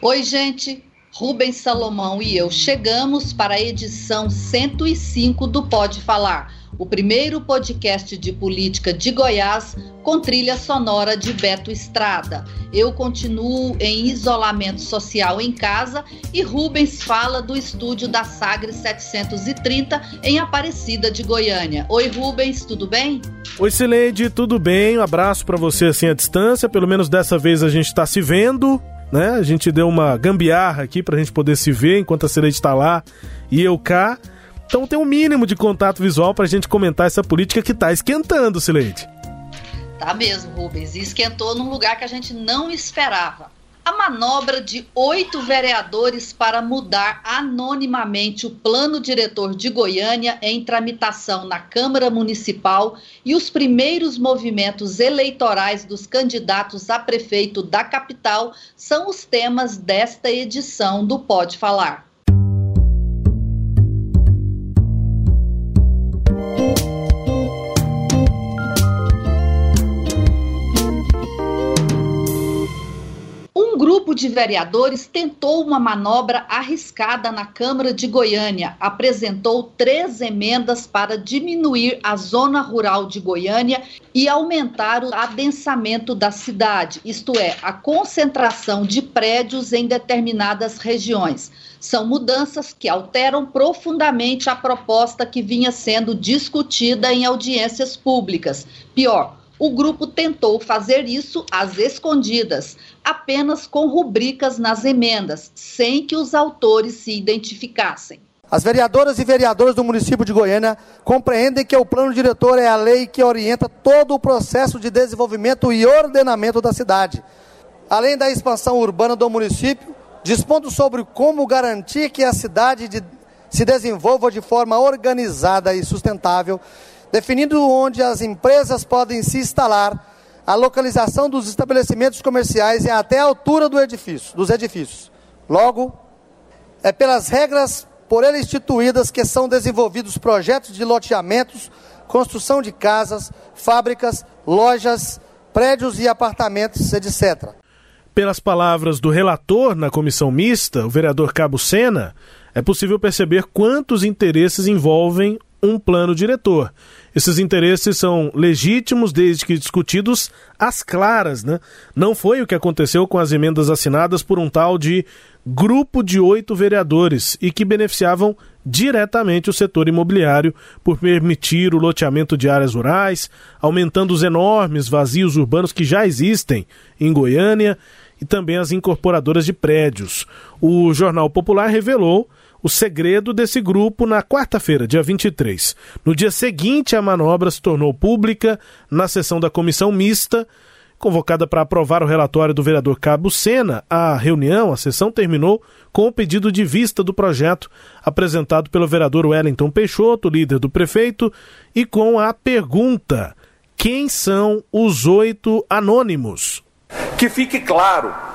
Oi, gente. Rubens Salomão e eu chegamos para a edição 105 do Pode Falar, o primeiro podcast de política de Goiás com trilha sonora de Beto Estrada. Eu continuo em isolamento social em casa e Rubens fala do estúdio da Sagres 730 em Aparecida de Goiânia. Oi, Rubens, tudo bem? Oi, Sileide, tudo bem? Um abraço para você assim à distância. Pelo menos dessa vez a gente está se vendo né? A gente deu uma gambiarra aqui pra gente poder se ver enquanto a Celeste tá lá e eu cá. Então tem um mínimo de contato visual pra gente comentar essa política que tá esquentando, Sileide. Tá mesmo, Rubens. E esquentou num lugar que a gente não esperava a manobra de oito vereadores para mudar anonimamente o plano diretor de Goiânia em tramitação na Câmara Municipal e os primeiros movimentos eleitorais dos candidatos a prefeito da capital são os temas desta edição do Pode Falar. Grupo de vereadores tentou uma manobra arriscada na Câmara de Goiânia. Apresentou três emendas para diminuir a zona rural de Goiânia e aumentar o adensamento da cidade, isto é, a concentração de prédios em determinadas regiões. São mudanças que alteram profundamente a proposta que vinha sendo discutida em audiências públicas. Pior, o grupo tentou fazer isso às escondidas, apenas com rubricas nas emendas, sem que os autores se identificassem. As vereadoras e vereadores do município de Goiânia compreendem que o plano diretor é a lei que orienta todo o processo de desenvolvimento e ordenamento da cidade. Além da expansão urbana do município, dispondo sobre como garantir que a cidade de, se desenvolva de forma organizada e sustentável definindo onde as empresas podem se instalar, a localização dos estabelecimentos comerciais e até a altura do edifício, dos edifícios. Logo, é pelas regras por ele instituídas que são desenvolvidos projetos de loteamentos, construção de casas, fábricas, lojas, prédios e apartamentos, etc. Pelas palavras do relator na comissão mista, o vereador Cabo Sena, é possível perceber quantos interesses envolvem um plano diretor. Esses interesses são legítimos desde que discutidos às claras, né? Não foi o que aconteceu com as emendas assinadas por um tal de grupo de oito vereadores e que beneficiavam diretamente o setor imobiliário por permitir o loteamento de áreas rurais, aumentando os enormes vazios urbanos que já existem em Goiânia e também as incorporadoras de prédios. O Jornal Popular revelou o segredo desse grupo na quarta-feira, dia 23. No dia seguinte, a manobra se tornou pública na sessão da comissão mista, convocada para aprovar o relatório do vereador Cabo Sena. A reunião, a sessão terminou com o pedido de vista do projeto apresentado pelo vereador Wellington Peixoto, líder do prefeito, e com a pergunta: quem são os oito anônimos? Que fique claro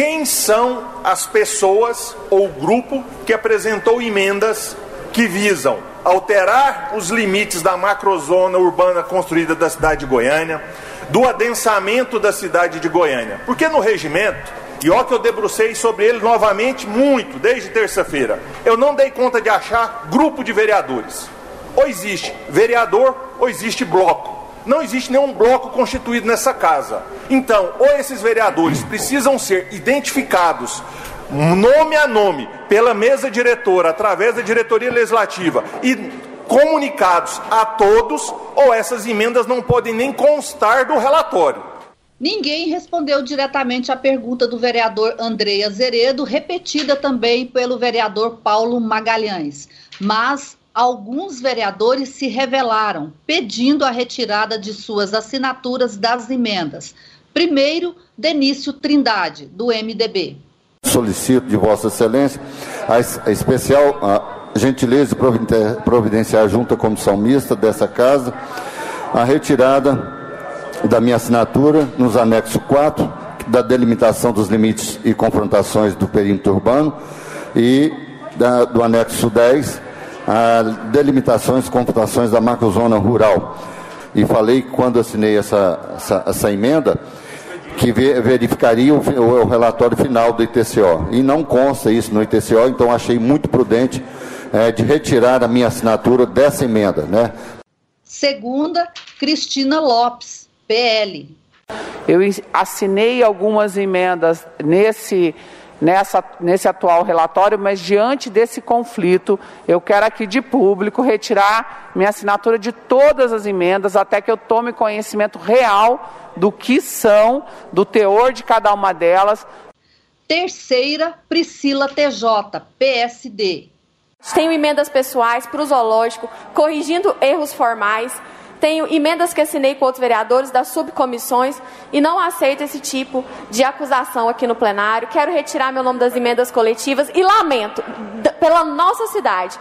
quem são as pessoas ou grupo que apresentou emendas que visam alterar os limites da macrozona urbana construída da cidade de Goiânia, do adensamento da cidade de Goiânia. Porque no regimento, e ó que eu debrucei sobre ele novamente muito, desde terça-feira, eu não dei conta de achar grupo de vereadores. Ou existe vereador ou existe bloco. Não existe nenhum bloco constituído nessa casa. Então, ou esses vereadores precisam ser identificados nome a nome pela mesa diretora, através da diretoria legislativa e comunicados a todos, ou essas emendas não podem nem constar do relatório. Ninguém respondeu diretamente à pergunta do vereador André Azeredo, repetida também pelo vereador Paulo Magalhães. Mas alguns vereadores se revelaram, pedindo a retirada de suas assinaturas das emendas. Primeiro, Denício Trindade, do MDB. solicito de Vossa Excelência a especial a gentileza de providenciar junto à comissão mista dessa casa a retirada da minha assinatura nos anexos 4 da delimitação dos limites e confrontações do perímetro urbano e da, do anexo 10 a delimitações e confrontações da macrozona rural. E falei quando assinei essa, essa, essa emenda que verificaria o, o, relatório final do ITCO. E não consta isso no ITCO, então achei muito prudente é, de retirar a minha assinatura dessa emenda. Né? Segunda, Cristina Lopes, PL. Eu assinei algumas emendas nesse, nessa, nesse atual relatório, mas diante desse conflito, eu quero aqui de público retirar minha assinatura de todas as emendas até que eu tome conhecimento real do que são, do teor de cada uma delas. Terceira, Priscila TJ, PSD. Tenho emendas pessoais para o zoológico, corrigindo erros formais. Tenho emendas que assinei com outros vereadores das subcomissões e não aceito esse tipo de acusação aqui no plenário. Quero retirar meu nome das emendas coletivas e lamento pela nossa cidade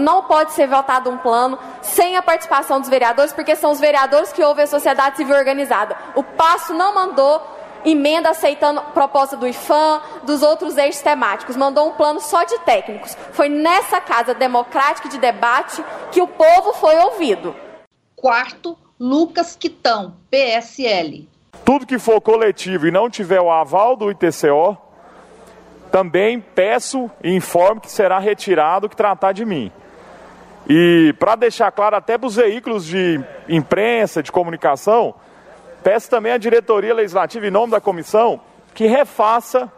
não pode ser votado um plano sem a participação dos vereadores, porque são os vereadores que ouvem a sociedade civil organizada. O Passo não mandou emenda aceitando proposta do IFAM, dos outros eixos temáticos, mandou um plano só de técnicos. Foi nessa casa democrática de debate que o povo foi ouvido. Quarto, Lucas Quitão, PSL. Tudo que for coletivo e não tiver o aval do ITCO, também peço e informo que será retirado que tratar de mim. E para deixar claro até para os veículos de imprensa, de comunicação, peço também à diretoria legislativa, em nome da comissão, que refaça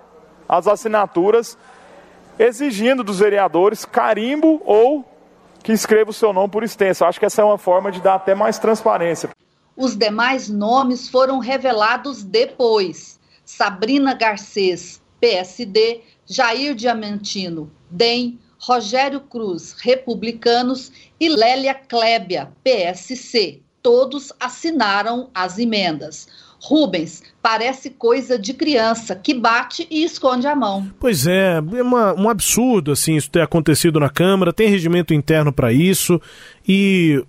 as assinaturas, exigindo dos vereadores carimbo ou que escreva o seu nome por extenso. Acho que essa é uma forma de dar até mais transparência. Os demais nomes foram revelados depois. Sabrina Garcês, PSD, Jair Diamantino, DEM, Rogério Cruz, Republicanos e Lélia Klebia, PSC. Todos assinaram as emendas. Rubens, parece coisa de criança que bate e esconde a mão. Pois é, é uma, um absurdo assim isso ter acontecido na Câmara, tem regimento interno para isso e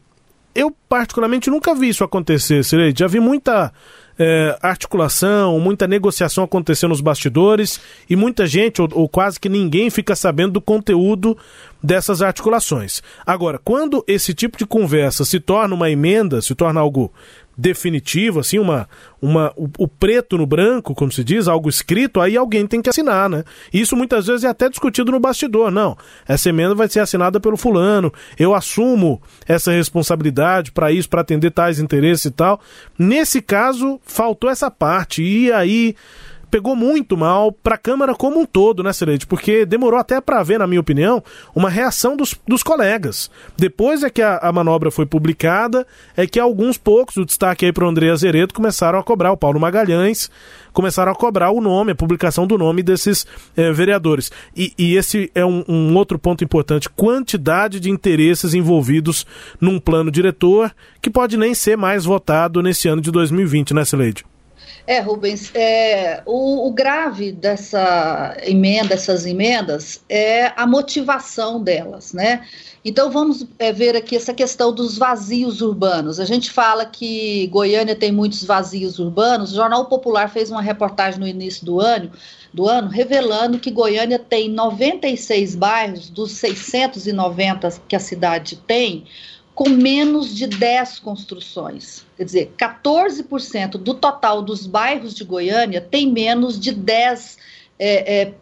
eu particularmente nunca vi isso acontecer. Já vi muita é, articulação, muita negociação acontecendo nos bastidores e muita gente, ou, ou quase que ninguém, fica sabendo do conteúdo dessas articulações. Agora, quando esse tipo de conversa se torna uma emenda, se torna algo definitivo, assim, uma, uma, o, o, preto no branco, como se diz, algo escrito, aí alguém tem que assinar, né? Isso muitas vezes é até discutido no bastidor. Não, essa emenda vai ser assinada pelo fulano, eu assumo essa responsabilidade para isso, para atender tais interesses e tal. Nesse caso, faltou essa parte, e aí pegou muito mal para a Câmara como um todo, né, Celeste? Porque demorou até para ver, na minha opinião, uma reação dos, dos colegas. Depois é que a, a, manobra foi publicada, é que alguns poucos, o destaque aí para o André Azeredo, começaram a cobrar, o Paulo Magalhães, começaram a cobrar o nome, a publicação do nome desses eh, vereadores. E, e, esse é um, um outro ponto importante: quantidade de interesses envolvidos num plano diretor que pode nem ser mais votado nesse ano de 2020, né, Celeste? É, Rubens, é, o, o, grave dessa emenda, essas emendas, é a motivação delas, né? Então vamos é, ver aqui essa questão dos vazios urbanos. A gente fala que Goiânia tem muitos vazios urbanos. O Jornal Popular fez uma reportagem no início do ano, do ano revelando que Goiânia tem 96 bairros dos 690 que a cidade tem com menos de 10 construções. Quer dizer, 14% do total dos bairros de Goiânia tem menos de 10 é, é,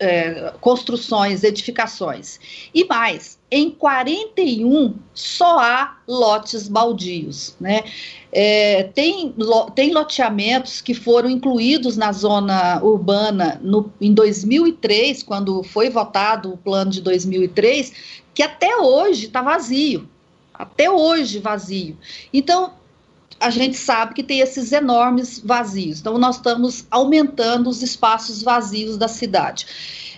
é, construções, edificações. E mais, em 41 só há lotes baldios. Né? É, tem, tem loteamentos que foram incluídos na zona urbana no, em 2003, quando foi votado o plano de 2003, que até hoje está vazio até hoje vazio. Então, a gente sabe que tem esses enormes vazios. Então, nós estamos aumentando os espaços vazios da cidade.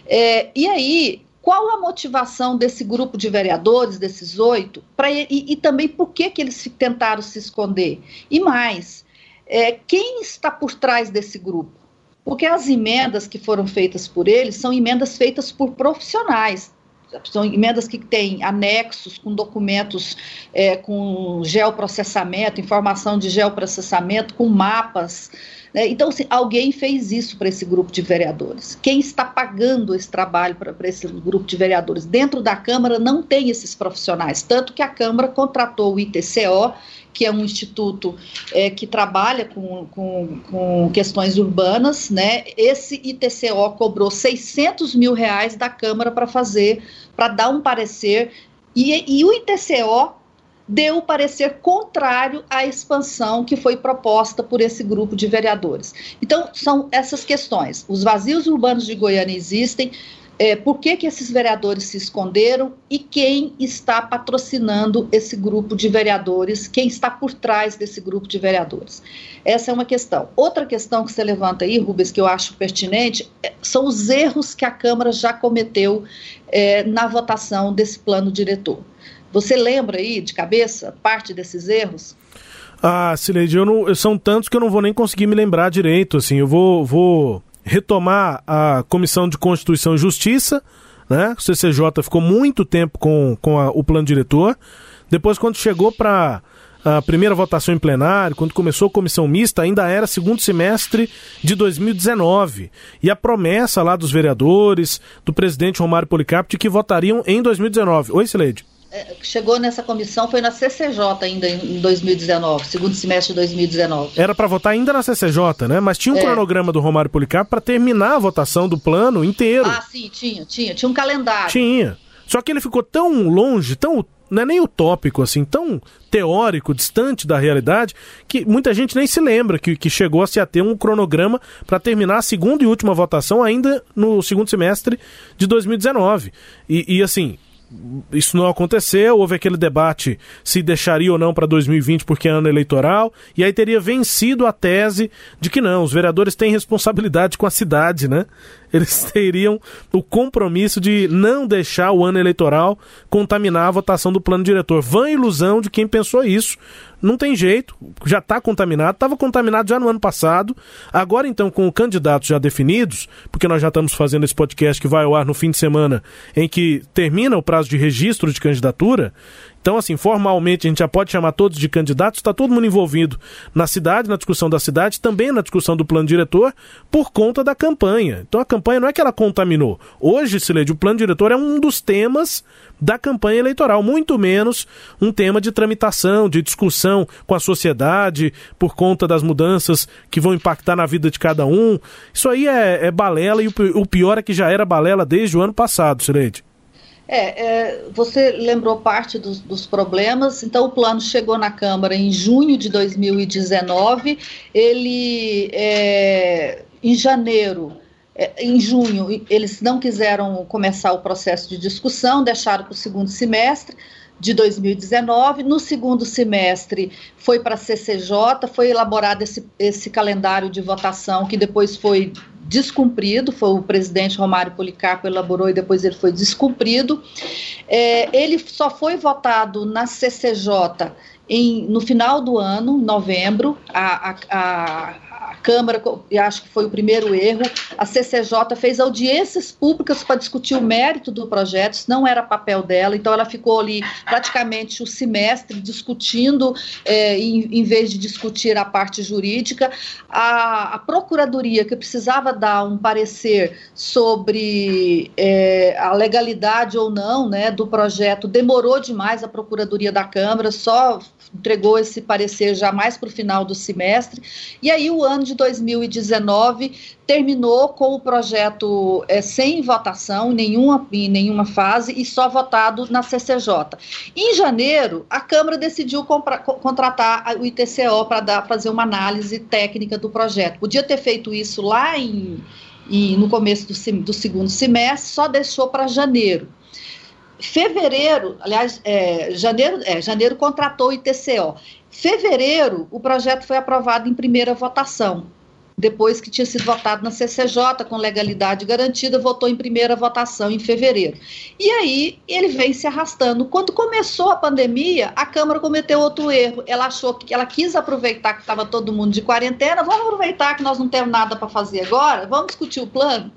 É, e aí, qual a motivação desse grupo de vereadores, desses oito, pra, e, e, também por que, que eles tentaram se esconder? E mais, é, quem está por trás desse grupo? Porque as emendas que foram feitas por eles são emendas feitas por profissionais, são emendas que têm anexos com documentos é, com geoprocessamento, informação de geoprocessamento, com mapas. Né? Então, assim, alguém fez isso para esse grupo de vereadores. Quem está pagando esse trabalho para esse grupo de vereadores? Dentro da Câmara não tem esses profissionais, tanto que a Câmara contratou o ITCO, que é um instituto é, que trabalha com, com, com, questões urbanas, né? Esse ITCO cobrou 600 mil reais da Câmara para fazer, para dar um parecer, e, e o ITCO deu parecer contrário à expansão que foi proposta por esse grupo de vereadores. Então, são essas questões. Os vazios urbanos de Goiânia existem, é, por que, que esses vereadores se esconderam e quem está patrocinando esse grupo de vereadores, quem está por trás desse grupo de vereadores. Essa é uma questão. Outra questão que você levanta aí, Rubens, que eu acho pertinente, é, são os erros que a Câmara já cometeu é, na votação desse plano diretor. Você lembra aí, de cabeça, parte desses erros? Ah, Sileide, eu não, são tantos que eu não vou nem conseguir me lembrar direito, assim, eu vou, vou retomar a Comissão de Constituição e Justiça, né? O CCJ ficou muito tempo com, com a, o plano diretor. Depois, quando chegou para a primeira votação em plenário, quando começou a comissão mista, ainda era segundo semestre de 2019. E a promessa lá dos vereadores, do presidente Romário Policarpo, de que votariam em 2019. Oi, Sileide. É, chegou nessa comissão foi na CCJ ainda em 2019, segundo semestre de 2019. Era para votar ainda na CCJ, né? Mas tinha um é. cronograma do Romário Policarpo para terminar a votação do plano inteiro. Ah, sim, tinha, tinha, tinha um calendário. Tinha. Só que ele ficou tão longe, tão não é nem utópico, assim, tão teórico, distante da realidade, que muita gente nem se lembra que, que chegou a se ater um cronograma para terminar a segunda e última votação ainda no segundo semestre de 2019. E, e assim, isso não aconteceu, houve aquele debate se deixaria ou não para 2020 porque é ano eleitoral, e aí teria vencido a tese de que não, os vereadores têm responsabilidade com a cidade, né? Eles teriam o compromisso de não deixar o ano eleitoral contaminar a votação do plano diretor. Vã ilusão de quem pensou isso, não tem jeito, já está contaminado, estava contaminado já no ano passado. Agora, então, com candidatos já definidos, porque nós já estamos fazendo esse podcast que vai ao ar no fim de semana, em que termina o prazo de registro de candidatura, então, assim, formalmente a gente já pode chamar todos de candidatos, está todo mundo envolvido na cidade, na discussão da cidade, também na discussão do plano diretor, por conta da campanha. Então a campanha não é que ela contaminou. Hoje, Sileide, o plano diretor é um dos temas da campanha eleitoral, muito menos um tema de tramitação, de discussão com a sociedade, por conta das mudanças que vão impactar na vida de cada um. Isso aí é, é balela e o, o pior é que já era balela desde o ano passado, Sileide. É, é, você lembrou parte dos, dos, problemas, então o plano chegou na Câmara em junho de 2019, ele, é, em janeiro, é, em junho, eles não quiseram começar o processo de discussão, deixaram para o segundo semestre, de 2019. No segundo semestre foi para a CCJ, foi elaborado esse, esse calendário de votação que depois foi descumprido, foi o presidente Romário Policarpo elaborou e depois ele foi descumprido. É, ele só foi votado na CCJ em, no final do ano, novembro, a, a, a Câmara, e acho que foi o primeiro erro, a CCJ fez audiências públicas para discutir o mérito do projeto, isso não era papel dela, então ela ficou ali praticamente o semestre discutindo, é, em, em, vez de discutir a parte jurídica. A, a Procuradoria, que precisava dar um parecer sobre é, a legalidade ou não né, do projeto, demorou demais a Procuradoria da Câmara, só entregou esse parecer já mais para o final do semestre, e aí o ano de 2019 terminou com o projeto é, sem votação nenhuma, em nenhuma fase e só votado na CCJ. Em janeiro, a Câmara decidiu compra, contratar o ITCO para fazer uma análise técnica do projeto. Podia ter feito isso lá em, em no começo do, do segundo semestre, só deixou para janeiro. Fevereiro, aliás, é, janeiro, é, janeiro contratou o ITCO. Fevereiro, o projeto foi aprovado em primeira votação. depois que tinha sido votado na CCJ com legalidade garantida, votou em primeira votação em fevereiro. E aí ele vem se arrastando. Quando começou a pandemia, a Câmara cometeu outro erro. Ela achou que ela quis aproveitar que estava todo mundo de quarentena, vamos aproveitar que nós não temos nada para fazer agora, vamos discutir o plano.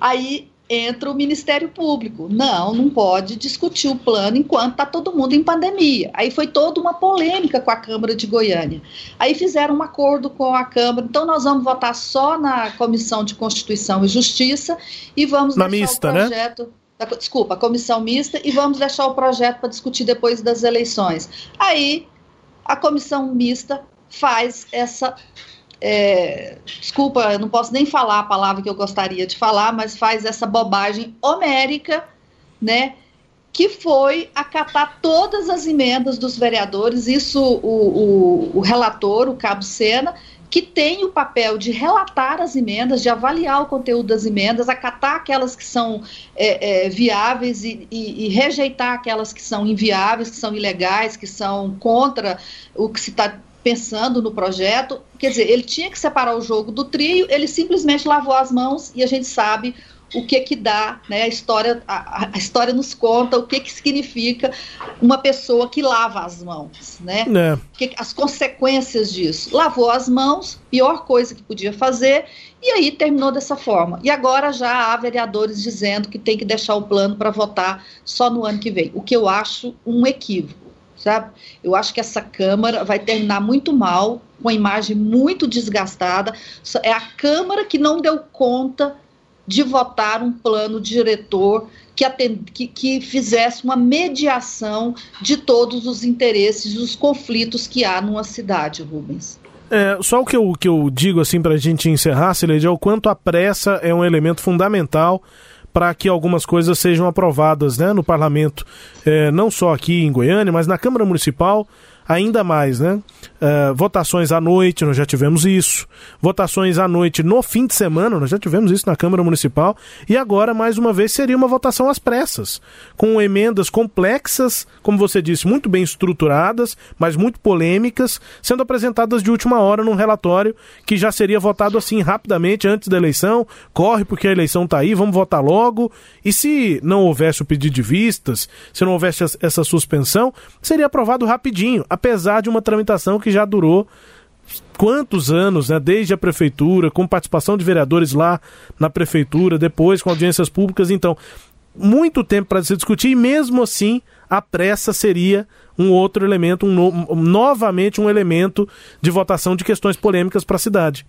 Aí entra o Ministério Público. Não, não pode discutir o plano enquanto está todo mundo em pandemia. Aí foi toda uma polêmica com a Câmara de Goiânia. Aí fizeram um acordo com a Câmara. Então nós vamos votar só na Comissão de Constituição e Justiça e vamos na mista, o né? projeto. Né? desculpa, comissão mista, e vamos deixar o projeto para discutir depois das eleições. Aí a comissão mista faz essa é, desculpa, eu não posso nem falar a palavra que eu gostaria de falar, mas faz essa bobagem homérica, né? Que foi acatar todas as emendas dos vereadores, isso o, o, o relator, o Cabo Sena, que tem o papel de relatar as emendas, de avaliar o conteúdo das emendas, acatar aquelas que são é, é, viáveis e, e, e, rejeitar aquelas que são inviáveis, que são ilegais, que são contra o que se está pensando no projeto. Quer dizer, ele tinha que separar o jogo do trio, ele simplesmente lavou as mãos e a gente sabe o que que dá, né? A história, a, a história nos conta o que que significa uma pessoa que lava as mãos, né? É. Que, as consequências disso. Lavou as mãos, pior coisa que podia fazer, e aí terminou dessa forma. E agora já há vereadores dizendo que tem que deixar o plano para votar só no ano que vem, o que eu acho um equívoco sabe? Eu acho que essa Câmara vai terminar muito mal, com a imagem muito desgastada. É a Câmara que não deu conta de votar um plano diretor que, atend... que, que fizesse uma mediação de todos os interesses e os conflitos que há numa cidade, Rubens. É, só o que eu, que eu digo assim para a gente encerrar, Sileide, é o quanto a pressa é um elemento fundamental para que algumas coisas sejam aprovadas né, no parlamento, é, não só aqui em Goiânia, mas na Câmara Municipal ainda mais, né? Uh, votações à noite, nós já tivemos isso. Votações à noite no fim de semana, nós já tivemos isso na Câmara Municipal. E agora, mais uma vez, seria uma votação às pressas, com emendas complexas, como você disse, muito bem estruturadas, mas muito polêmicas, sendo apresentadas de última hora num relatório que já seria votado assim rapidamente antes da eleição. Corre porque a eleição está aí, vamos votar logo. E se não houvesse o pedido de vistas, se não houvesse essa suspensão, seria aprovado rapidinho apesar de uma tramitação que já durou quantos anos, né, desde a prefeitura, com participação de vereadores lá na prefeitura, depois com audiências públicas, então muito tempo para se discutir e mesmo assim a pressa seria um outro elemento, um no, novamente um elemento de votação de questões polêmicas para a cidade.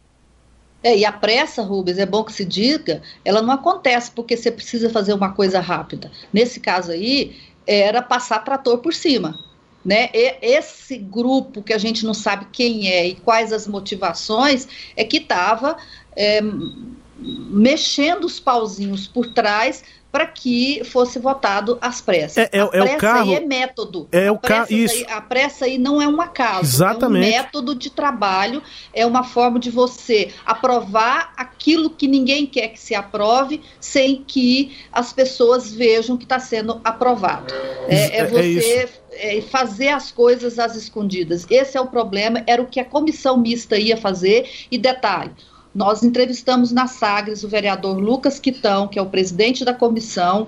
É, e a pressa, Rubens, é bom que se diga, ela não acontece porque você precisa fazer uma coisa rápida. Nesse caso aí, era passar trator por cima né? E esse grupo que a gente não sabe quem é e quais as motivações é que estava é, mexendo os pauzinhos por trás para que fosse votado às pressas. É, é, a pressa é o carro, aí é método. É o carro. A pressa aí não é um acaso. Exatamente. É um método de trabalho, é uma forma de você aprovar aquilo que ninguém quer que se aprove, sem que as pessoas vejam que está sendo aprovado. É, é, é você é, fazer as coisas às escondidas. Esse é o problema, era o que a comissão mista ia fazer. E detalhe, nós entrevistamos na Sagres o vereador Lucas Quitão, que é o presidente da comissão.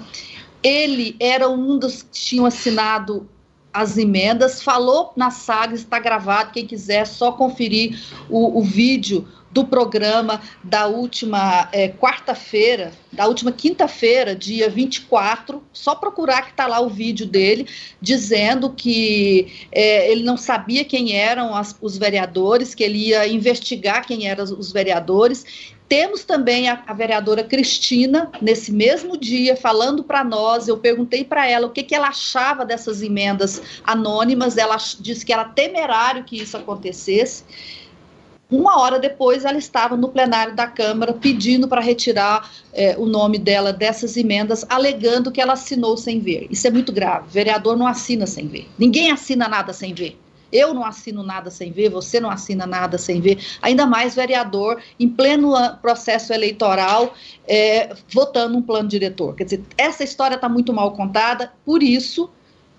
Ele era um dos que tinham assinado as emendas, falou na Sagres, está gravado, quem quiser só conferir o, o vídeo do programa da última é, quarta-feira, da última quinta-feira, dia 24, só procurar que está lá o vídeo dele, dizendo que é, ele não sabia quem eram as, os vereadores, que ele ia investigar quem eram os vereadores. Temos também a, a vereadora Cristina, nesse mesmo dia, falando para nós. Eu perguntei para ela o que, que ela achava dessas emendas anônimas. Ela disse que era temerário que isso acontecesse. Uma hora depois, ela estava no plenário da Câmara pedindo para retirar é, o nome dela dessas emendas, alegando que ela assinou sem ver. Isso é muito grave. O vereador não assina sem ver. Ninguém assina nada sem ver. Eu não assino nada sem ver, você não assina nada sem ver, ainda mais vereador em pleno processo eleitoral é, votando um plano diretor. Quer dizer, essa história está muito mal contada, por isso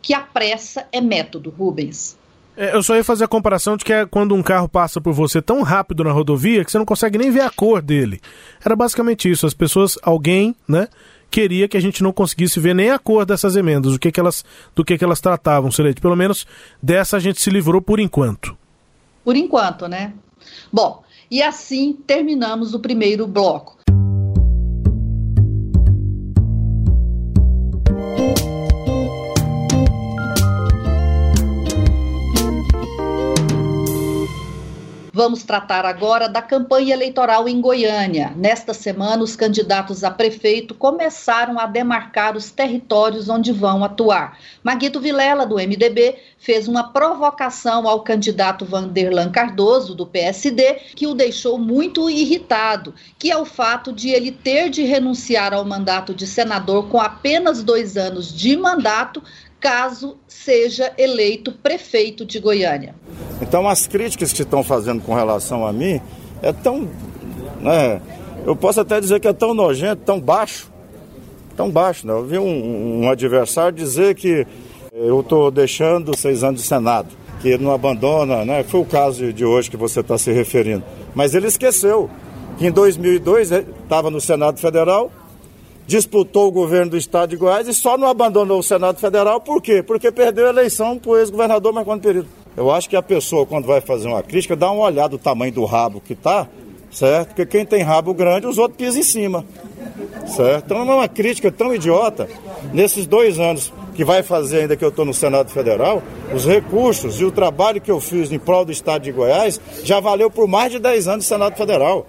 que a pressa é método, Rubens. É, eu só ia fazer a comparação de que é quando um carro passa por você tão rápido na rodovia que você não consegue nem ver a cor dele. Era basicamente isso. As pessoas, alguém, né, queria que a gente não conseguisse ver nem a cor dessas emendas, do que, que elas, do que, que elas tratavam, Celeste. Pelo menos dessa a gente se livrou por enquanto. Por enquanto, né? Bom, e assim terminamos o primeiro bloco. Vamos tratar agora da campanha eleitoral em Goiânia. Nesta semana, os candidatos a prefeito começaram a demarcar os territórios onde vão atuar. Maguito Vilela, do MDB, fez uma provocação ao candidato Vanderlan Cardoso, do PSD, que o deixou muito irritado, que é o fato de ele ter de renunciar ao mandato de senador com apenas dois anos de mandato, caso seja eleito prefeito de Goiânia. Então, as críticas que estão fazendo com relação a mim é tão. Né, eu posso até dizer que é tão nojento, tão baixo. Tão baixo. Né? Eu vi um, um adversário dizer que eu estou deixando seis anos de Senado, que ele não abandona, né? Foi o caso de hoje que você está se referindo. Mas ele esqueceu que em 2002 estava no Senado Federal, disputou o governo do estado de Goiás e só não abandonou o Senado Federal por quê? Porque perdeu a eleição para o ex-governador Marconi Período. Eu acho que a pessoa, quando vai fazer uma crítica, dá uma olhada do tamanho do rabo que tá, certo? Porque quem tem rabo grande, os outros pisam em cima, certo? Então não é uma crítica tão idiota. Nesses dois anos que vai fazer ainda que eu estou no Senado Federal, os recursos e o trabalho que eu fiz em prol do Estado de Goiás já valeu por mais de 10 anos no Senado Federal.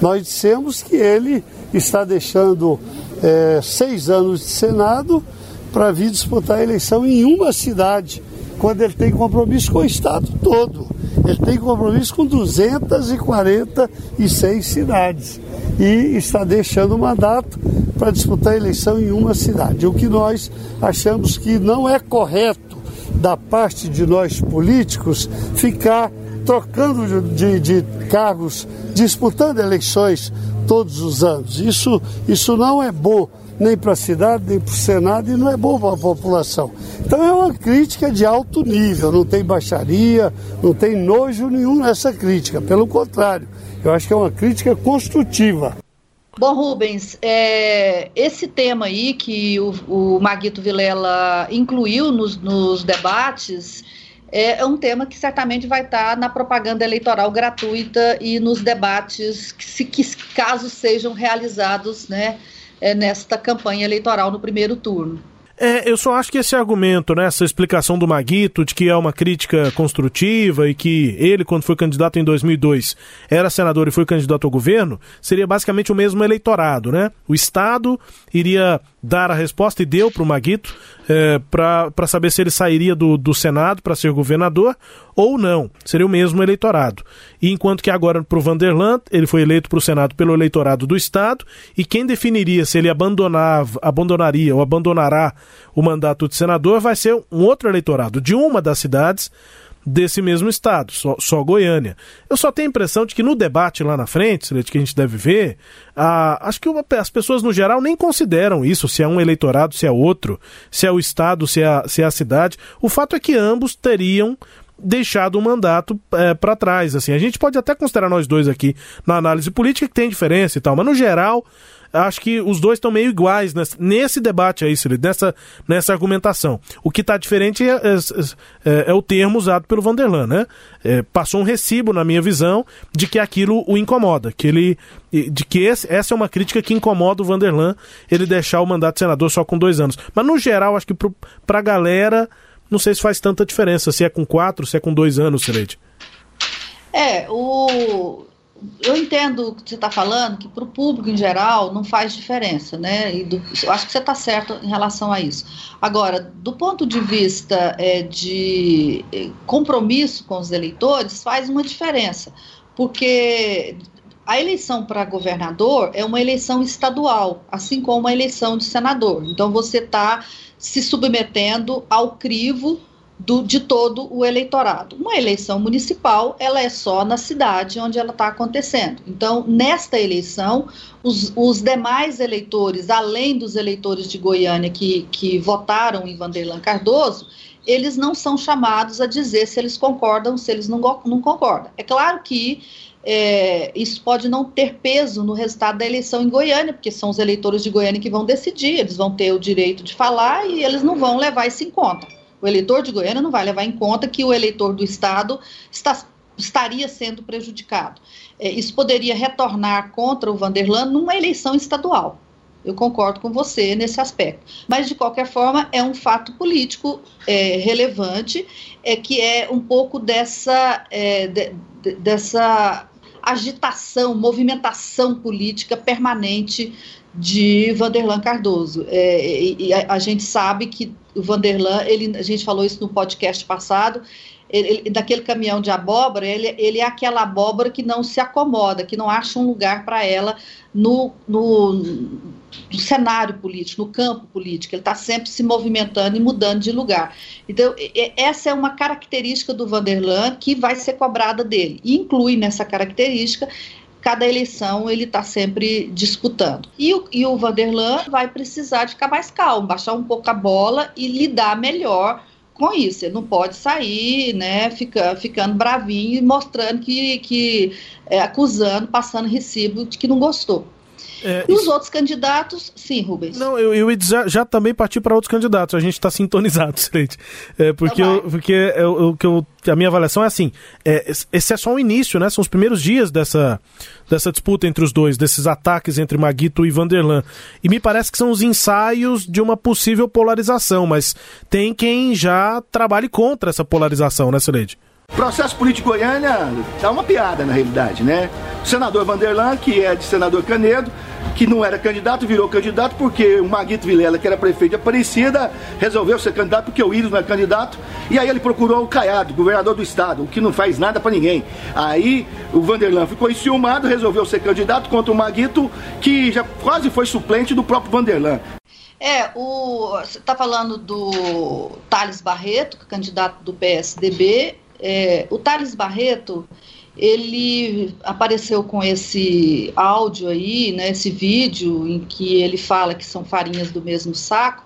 Nós dissemos que ele está deixando é, seis anos de Senado para vir disputar a eleição em uma cidade quando ele tem compromisso com o Estado todo. Ele tem compromisso com 246 cidades e está deixando o mandato para disputar a eleição em uma cidade. O que nós achamos que não é correto da parte de nós políticos ficar trocando de, de, cargos, disputando eleições todos os anos. Isso, isso não é bom nem para a cidade, nem para o Senado e não é bom para a população. Então é uma crítica de alto nível, não tem baixaria, não tem nojo nenhum nessa crítica, pelo contrário, eu acho que é uma crítica construtiva. Bom, Rubens, é, esse tema aí que o, o Maguito Vilela incluiu nos, nos debates é, é, um tema que certamente vai estar na propaganda eleitoral gratuita e nos debates que, se, que caso sejam realizados, né, é, nesta campanha eleitoral no primeiro turno. É, eu só acho que esse argumento, né, essa explicação do Maguito de que é uma crítica construtiva e que ele, quando foi candidato em 2002, era senador e foi candidato ao governo, seria basicamente o mesmo eleitorado, né? O Estado iria dar a resposta e deu para o Maguito é, para saber se ele sairia do, do Senado para ser governador ou não. Seria o mesmo eleitorado. E enquanto que agora para o Vanderland, ele foi eleito para o Senado pelo eleitorado do Estado, e quem definiria se ele abandonava, abandonaria ou abandonará o mandato de senador vai ser um outro eleitorado de uma das cidades desse mesmo estado, só, só Goiânia. Eu só tenho a impressão de que no debate lá na frente, que a gente deve ver, a, acho que as pessoas no geral nem consideram isso, se é um eleitorado, se é outro, se é o estado, se é a, se é a cidade. O fato é que ambos teriam deixado o mandato é, para trás. Assim, a gente pode até considerar nós dois aqui na análise política que tem diferença e tal, mas no geral acho que os dois estão meio iguais nesse, nesse debate aí, Ciro, nessa, nessa argumentação. O que está diferente é, é, é, é, o termo usado pelo Vanderlan, né? É, passou um recibo, na minha visão, de que aquilo o incomoda, que ele, de que esse, essa é uma crítica que incomoda o Vanderlan, ele deixar o mandato de senador só com dois anos. Mas no geral, acho que para a galera, não sei se faz tanta diferença, se é com quatro, se é com dois anos, Sileide. É, o eu entendo o que você está falando, que para o público em geral não faz diferença, né? E do, eu acho que você está certo em relação a isso. Agora, do ponto de vista é, de é, compromisso com os eleitores, faz uma diferença, porque a eleição para governador é uma eleição estadual, assim como a eleição de senador. Então, você está se submetendo ao crivo do, de todo o eleitorado. Uma eleição municipal, ela é só na cidade onde ela está acontecendo. Então, nesta eleição, os, os, demais eleitores, além dos eleitores de Goiânia que, que votaram em Vanderlan Cardoso, eles não são chamados a dizer se eles concordam, se eles não, não concordam. É claro que é, isso pode não ter peso no resultado da eleição em Goiânia, porque são os eleitores de Goiânia que vão decidir, eles vão ter o direito de falar e eles não vão levar isso em conta. O eleitor de Goiânia não vai levar em conta que o eleitor do Estado está, estaria sendo prejudicado. É, isso poderia retornar contra o Vanderlan numa eleição estadual. Eu concordo com você nesse aspecto. Mas, de qualquer forma, é um fato político é, relevante, é que é um pouco dessa, é, de, de, dessa agitação, movimentação política permanente de Vanderlan Cardoso. É, e, a, a, gente sabe que o Vanderlan, ele, a gente falou isso no podcast passado, ele, ele, daquele caminhão de abóbora, ele, ele é aquela abóbora que não se acomoda, que não acha um lugar para ela no, no, no, cenário político, no campo político. Ele está sempre se movimentando e mudando de lugar. Então, essa é uma característica do Vanderlan que vai ser cobrada dele. E inclui nessa característica cada eleição ele está sempre disputando. E o, e o Vanderlan vai precisar de ficar mais calmo, baixar um pouco a bola e lidar melhor com isso. Ele não pode sair, né, fica, ficando bravinho e mostrando que, que é, acusando, passando recibo de que não gostou. É, e os outros candidatos, sim, Rubens. Não, eu, eu já, já também parti para outros candidatos, a gente está sintonizado, Silente. É, porque então eu, porque eu, eu, eu, a minha avaliação é assim: é, esse é só o início, né? São os primeiros dias dessa, dessa disputa entre os dois, desses ataques entre Maguito e Vanderlan. E me parece que são os ensaios de uma possível polarização, mas tem quem já trabalhe contra essa polarização, né, Silente? Processo político Goiânia tá uma piada na realidade, né? O senador Vanderlan, que é de senador Canedo, que não era candidato, virou candidato porque o Maguito Vilela, que era prefeito de Aparecida, resolveu ser candidato porque o Íris não é candidato. E aí ele procurou o Caiado, governador do estado, o que não faz nada para ninguém. Aí o Vanderlan ficou enciumado, resolveu ser candidato contra o Maguito, que já quase foi suplente do próprio Vanderlan. É, o, você está falando do Thales Barreto, candidato do PSDB. É, o Thales Barreto, ele apareceu com esse áudio aí, né, esse vídeo em que ele fala que são farinhas do mesmo saco,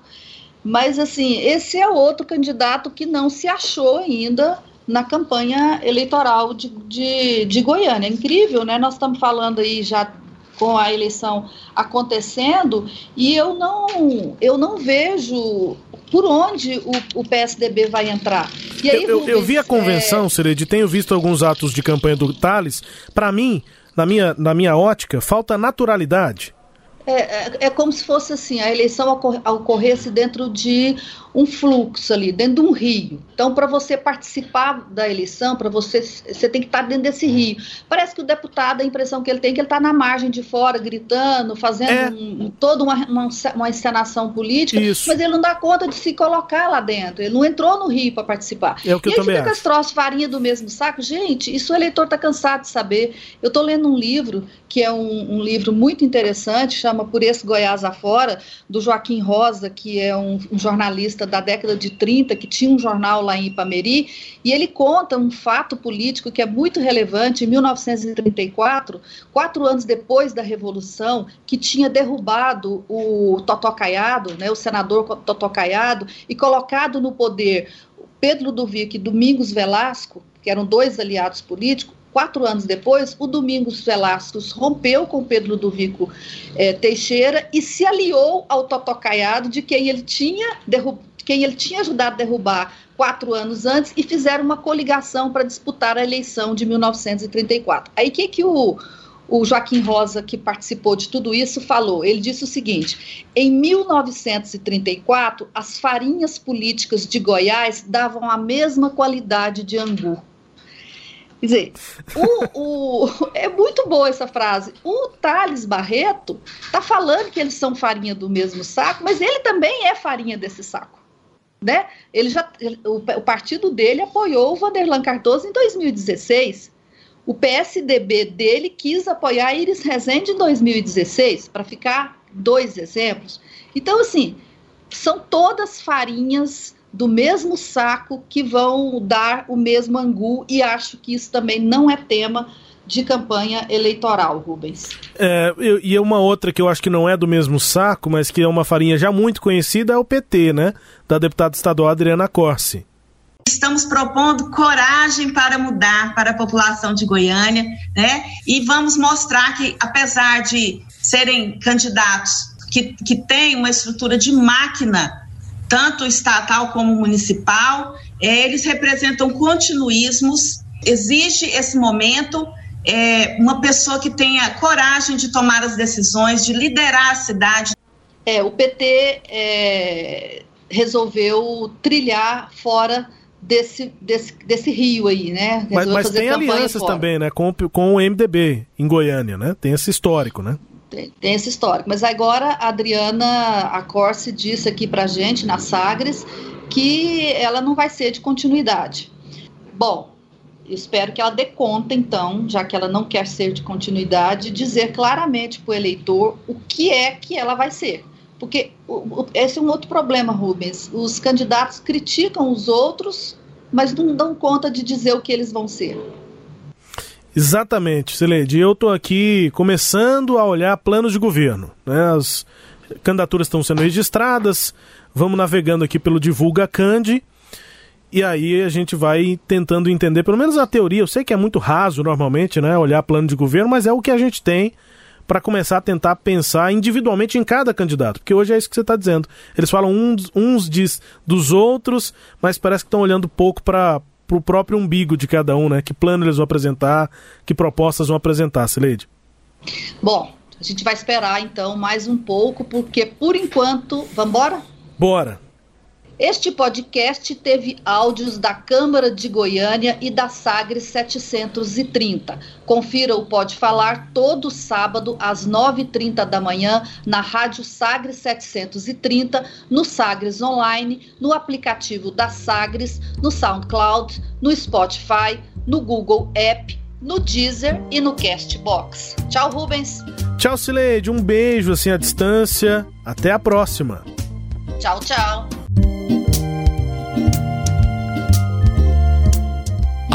mas assim, esse é outro candidato que não se achou ainda na campanha eleitoral de, de, de Goiânia. É incrível, né? Nós estamos falando aí já com a eleição acontecendo e eu não eu não vejo por onde o, o PSDB vai entrar. Aí, eu, eu, eu vi a convenção, é... tenho visto alguns atos de campanha do Thales. Para mim, na minha, na minha ótica, falta naturalidade. É, é, é, como se fosse assim, a eleição ocorresse dentro de um fluxo ali, dentro de um rio. Então, para você participar da eleição, para você, você tem que estar dentro desse rio. Parece que o deputado, a impressão que ele tem é que ele está na margem de fora, gritando, fazendo é. um, toda uma, uma, uma, encenação política, Isso. mas ele não dá conta de se colocar lá dentro. Ele não entrou no rio para participar. É o que e eu também fica acho. troços, farinha do mesmo saco. Gente, isso o eleitor está cansado de saber. Eu estou lendo um livro, que é um, um livro muito interessante, chama Por Esse Goiás Afora, do Joaquim Rosa, que é um, um jornalista jornalista da década de 30 que tinha um jornal lá em Ipameri, e ele conta um fato político que é muito relevante. Em 1934, quatro anos depois da Revolução, que tinha derrubado o Totó Caiado, né, o senador Totó Caiado, e colocado no poder Pedro Ludovico e Domingos Velasco, que eram dois aliados políticos, quatro anos depois, o Domingos Velasco rompeu com Pedro Ludovico eh, Teixeira e se aliou ao Totó Caiado, de quem ele tinha derrubado quem ele tinha ajudado a derrubar quatro anos antes, e fizeram uma coligação para disputar a eleição de 1934. Aí que, que o, o Joaquim Rosa, que participou de tudo isso, falou. Ele disse o seguinte: em 1934, as farinhas políticas de Goiás davam a mesma qualidade de angu. Quer dizer, o, o, é muito boa essa frase. O Thales Barreto está falando que eles são farinha do mesmo saco, mas ele também é farinha desse saco né? Ele já, o, o partido dele apoiou o Vanderlan Cardoso em 2016. O PSDB dele quis apoiar Iris Rezende em 2016, para ficar dois exemplos. Então, assim, são todas farinhas do mesmo saco que vão dar o mesmo angu, e acho que isso também não é tema de campanha eleitoral, Rubens. É, e uma outra que eu acho que não é do mesmo saco, mas que é uma farinha já muito conhecida, é o PT, né? Da deputada estadual Adriana Corsi. Estamos propondo coragem para mudar para a população de Goiânia, né? E vamos mostrar que, apesar de serem candidatos que, que têm uma estrutura de máquina, tanto estatal como municipal, é, eles representam continuismos. Existe esse momento é, uma pessoa que tenha coragem de tomar as decisões, de liderar a cidade. É, o PT é, resolveu trilhar fora desse, desse, desse rio aí, né? Mas, mas tem alianças também, né? Com, com o MDB em Goiânia, né? Tem esse histórico, né? Tem, tem esse histórico. Mas agora a Adriana Acorce disse aqui pra gente, na Sagres, que ela não vai ser de continuidade. Bom, espero que ela dê conta, então, já que ela não quer ser de continuidade, dizer claramente para o eleitor o que é que ela vai ser. Porque esse é um outro problema, Rubens. Os candidatos criticam os outros, mas não dão conta de dizer o que eles vão ser. Exatamente, Celede. Eu estou aqui começando a olhar planos de governo. Né? As candidaturas estão sendo registradas, vamos navegando aqui pelo Divulga Candi e aí a gente vai tentando entender, pelo menos a teoria. Eu sei que é muito raso normalmente, né? Olhar plano de governo, mas é o que a gente tem para começar a tentar pensar individualmente em cada candidato. Porque hoje é isso que você está dizendo. Eles falam uns, uns diz dos outros, mas parece que estão olhando pouco para o próprio umbigo de cada um, né? Que plano eles vão apresentar, que propostas vão apresentar, Sileide. Bom, a gente vai esperar então mais um pouco, porque por enquanto. Vamos embora? Bora! Este podcast teve áudios da Câmara de Goiânia e da Sagres 730. Confira o Pode Falar todo sábado às 9h30 da manhã na Rádio Sagres 730, no Sagres Online, no aplicativo da Sagres, no SoundCloud, no Spotify, no Google App, no Deezer e no Castbox. Tchau, Rubens. Tchau, Sileide. Um beijo assim à distância. Até a próxima. Tchau, tchau.